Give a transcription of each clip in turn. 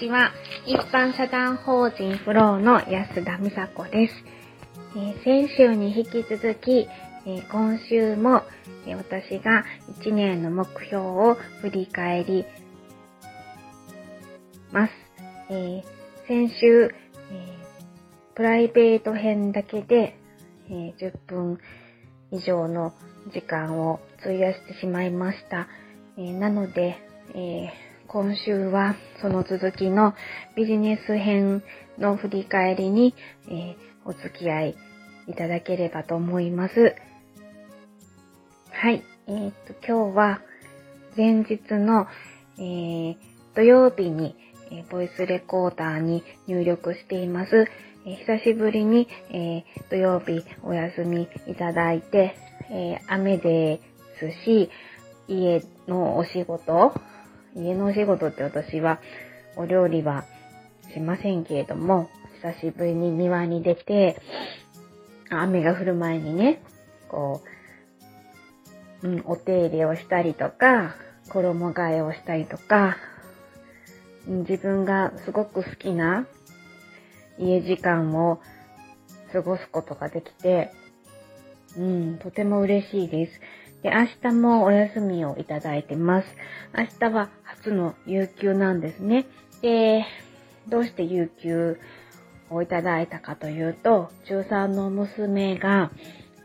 ちは。一般社団法人フローの安田美佐子です。えー、先週に引き続き、えー、今週も、えー、私が1年の目標を振り返ります。え先週、えプライベート編だけで、え10分以上の時間を費やしてしまいました。えなので、え今週はその続きのビジネス編の振り返りに、えお付き合いいただければと思います。はい。えー、っと、今日は前日の、えー、土曜日に、えボイスレコーダーに入力しています。え久しぶりに、え土曜日お休みいただいて、え雨ですし、家のお仕事、家のお仕事って私はお料理はしませんけれども、久しぶりに庭に出て、雨が降る前にね、こう、うん、お手入れをしたりとか、衣替えをしたりとか、自分がすごく好きな家時間を過ごすことができて、うん、とても嬉しいです。で、明日もお休みをいただいてます。明日は初の有給なんですね。で、どうして有給をいただいたかというと、中3の娘が、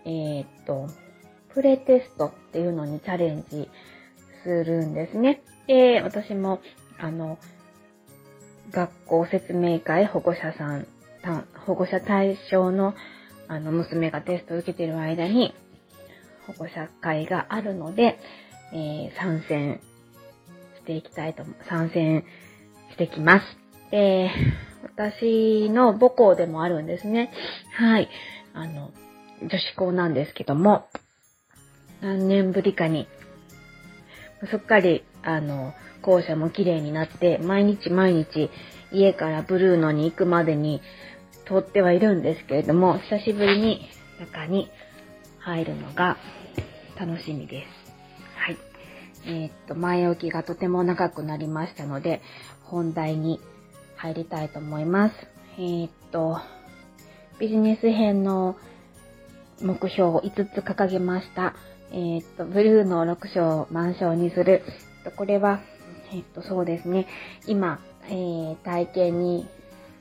えー、っと、プレテストっていうのにチャレンジするんですね。で、私も、あの、学校説明会、保護者さん、保護者対象のあの娘がテストを受けている間に保護者会があるので、えー、参戦していきたいと、参戦してきます。で、私の母校でもあるんですね。はい。あの、女子校なんですけども、何年ぶりかに、すっかり、あの、校舎も綺麗になって、毎日毎日家からブルーノに行くまでに通ってはいるんですけれども、久しぶりに中に入るのが楽しみです。はい。えー、っと、前置きがとても長くなりましたので、本題に入りたいと思います。えー、っと、ビジネス編の目標を5つ掲げました。えー、っと、ブルーの6章を満章にする。これは、えっと、そうですね。今、えー、体験に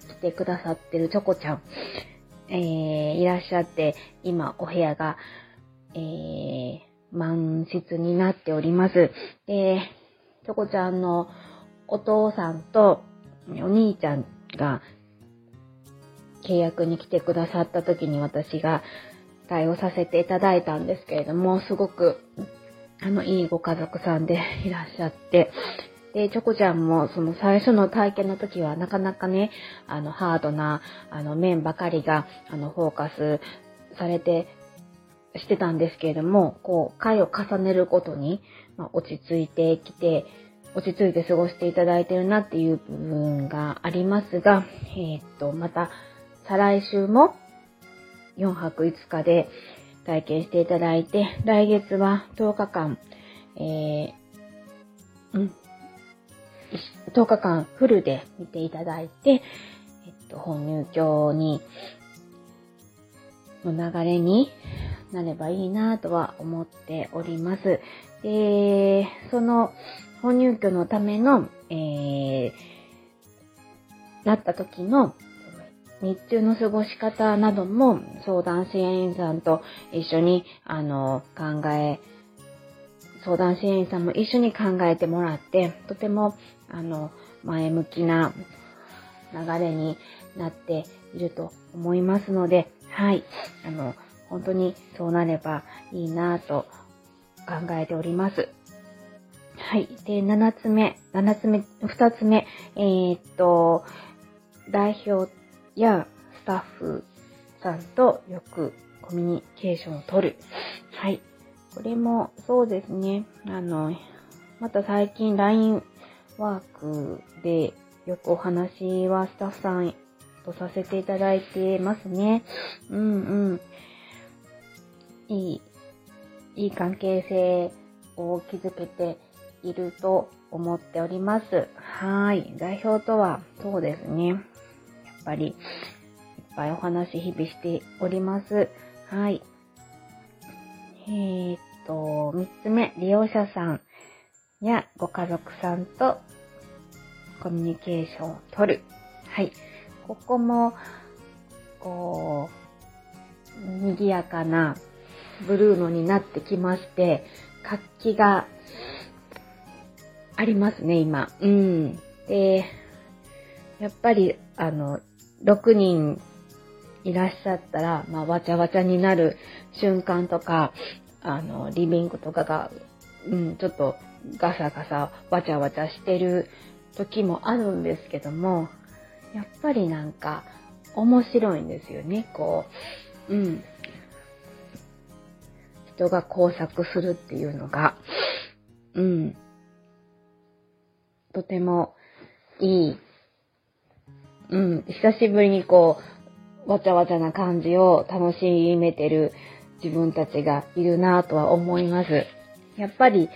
来てくださってるチョコちゃん、えー、いらっしゃって、今お部屋が、えー、満室になっております。で、チョコちゃんのお父さんとお兄ちゃんが契約に来てくださった時に私が対応させていただいたんですけれども、すごく、あの、いいご家族さんでいらっしゃって、で、チョコちゃんもその最初の体験の時はなかなかね、あの、ハードな、あの、面ばかりが、あの、フォーカスされて、してたんですけれども、こう、回を重ねるごとに、まあ、落ち着いてきて、落ち着いて過ごしていただいてるなっていう部分がありますが、えー、っと、また、再来週も4泊5日で体験していただいて、来月は10日間、えー、うん、10日間フルで見ていただいて、えっと、本入居に、の流れになればいいなとは思っております。で、その本入居のための、えー、なった時の日中の過ごし方なども相談支援員さんと一緒にあの考え相談支援員さんも一緒に考えてもらって、とても、あの、前向きな流れになっていると思いますので、はい、あの、本当にそうなればいいなぁと考えております。はい。で、7つ目、7つ目、2つ目、えー、っと、代表やスタッフさんとよくコミュニケーションを取る。はい。これもそうですね。あの、また最近 LINE ワークでよくお話はスタッフさんとさせていただいてますね。うんうん。いい、いい関係性を築けていると思っております。はい。代表とは、そうですね。やっぱり、いっぱいお話日々しております。はい。えー、っと、三つ目、利用者さんやご家族さんとコミュニケーションを取る。はい。ここも、こう、賑やかなブルーノになってきまして、活気がありますね、今。うん。で、やっぱり、あの、6人いらっしゃったら、まあ、わちゃわちゃになる瞬間とか、あの、リビングとかが、うん、ちょっとガサガサ、わちゃわちゃしてる時もあるんですけども、やっぱりなんか、面白いんですよね、こう。うん。人が工作するっていうのが、うん。とてもいい。うん。久しぶりにこう、わちゃわちゃな感じを楽しめてる自分たちがいるなぁとは思います。やっぱり、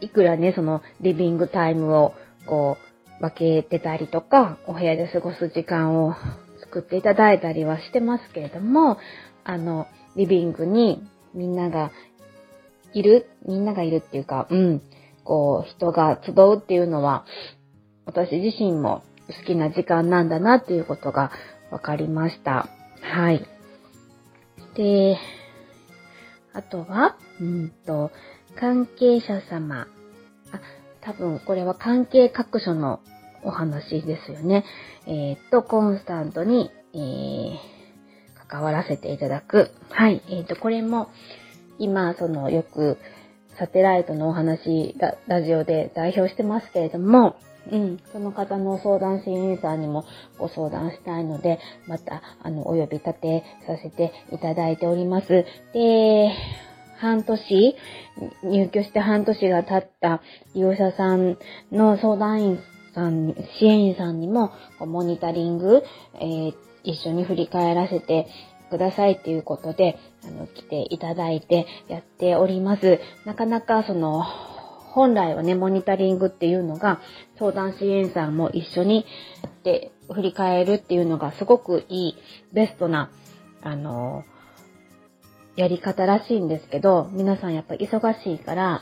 いくらね、そのリビングタイムをこう分けてたりとか、お部屋で過ごす時間を作っていただいたりはしてますけれども、あの、リビングにみんながいる、みんながいるっていうか、うん、こう、人が集うっていうのは、私自身も好きな時間なんだなっていうことが分かりました。はい。で、あとは、うんと、関係者様。あ、多分これは関係各所のお話ですよね。えー、っと、コンスタントに、えー、関わらせていただく。はい。えー、っと、これも、今、その、よく、サテライトのお話ラ、ラジオで代表してますけれども、うん、その方の相談支援員さんにもご相談したいので、また、あの、お呼び立てさせていただいております。で、半年、入居して半年が経った利用者さんの相談員さん、支援員さんにも、モニタリング、えー、一緒に振り返らせてくださいっていうことで、あの、来ていただいてやっております。なかなかその、本来はね、モニタリングっていうのが、相談支援さんも一緒にで振り返るっていうのがすごくいい、ベストな、あの、やり方らしいんですけど、皆さんやっぱ忙しいから、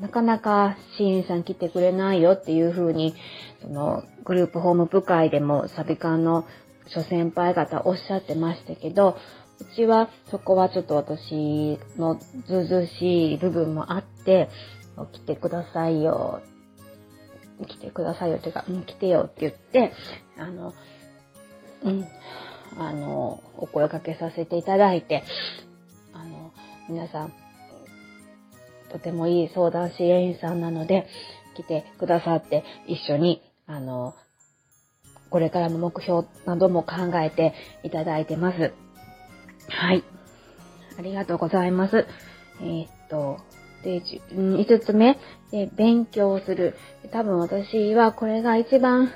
なかなか支援さん来てくれないよっていう風に、その、グループホーム部会でもサビ館の諸先輩方おっしゃってましたけど、うちはそこはちょっと私のずうずしい部分もあって、来てくださいよ。来てくださいよっていうか、うん、来てよって言って、あの、うん、あの、お声かけさせていただいて、皆さん、とてもいい相談支援員さんなので、来てくださって一緒に、あの、これからの目標なども考えていただいてます。はい。ありがとうございます。えー、っと、で、5つ目で、勉強する。多分私はこれが一番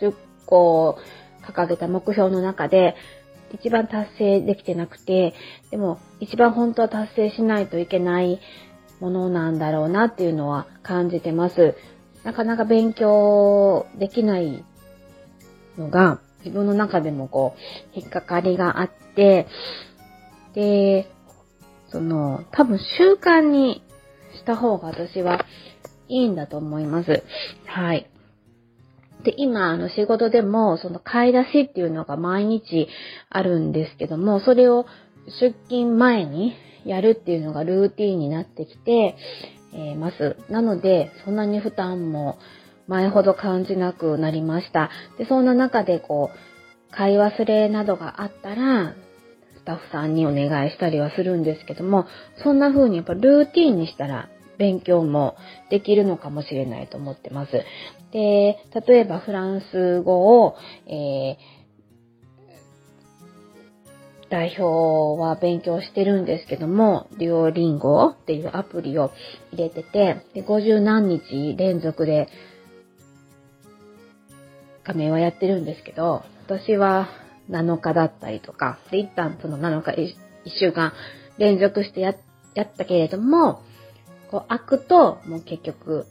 10個掲げた目標の中で一番達成できてなくて、でも一番本当は達成しないといけないものなんだろうなっていうのは感じてます。なかなか勉強できないのが自分の中でもこう引っかかりがあって、で、その、多分習慣にした方が私はいいんだと思います。はい。で、今、あの、仕事でも、その、買い出しっていうのが毎日あるんですけども、それを出勤前にやるっていうのがルーティーンになってきて、え、ます。なので、そんなに負担も前ほど感じなくなりました。で、そんな中で、こう、買い忘れなどがあったら、スタッフさんにお願いしたりはするんですけども、そんな風にやっぱルーティンにしたら勉強もできるのかもしれないと思ってます。で、例えばフランス語を、えー、代表は勉強してるんですけども、デュオリンゴっていうアプリを入れてて、で50何日連続で画面はやってるんですけど、私は7日だったりとか、で、一旦その7日、1週間連続してややったけれども、こう開くと、もう結局、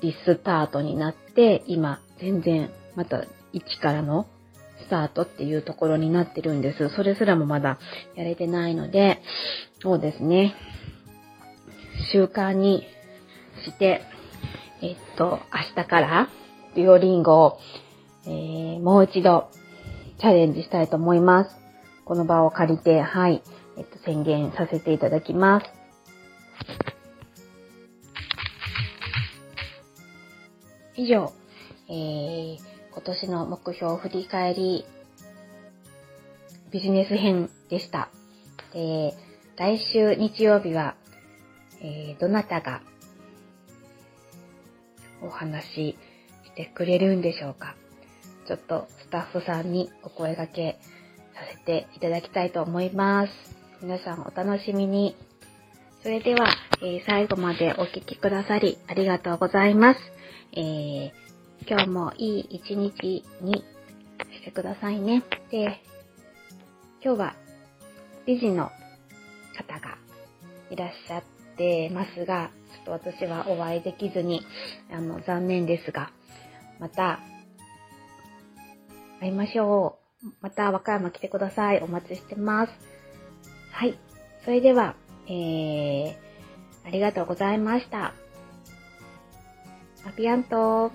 リスタートになって、今、全然、また、1からのスタートっていうところになってるんです。それすらもまだやれてないので、そうですね。習慣にして、えっと、明日から、デュオリンゴを、えー、もう一度、チャレンジしたいと思います。この場を借りて、はい、えっと、宣言させていただきます。以上、えー、今年の目標振り返りビジネス編でした。え来週日曜日は、えー、どなたがお話ししてくれるんでしょうか。ちょっとスタッフさんにお声掛けさせていただきたいと思います。皆さんお楽しみに。それでは、えー、最後までお聴きくださりありがとうございます。えー、今日もいい一日にしてくださいね。で、今日は美人の方がいらっしゃってますが、ちょっと私はお会いできずに、あの、残念ですが、また、会いましょう。また和歌山来てください。お待ちしてます。はい。それでは、えー、ありがとうございました。アピアント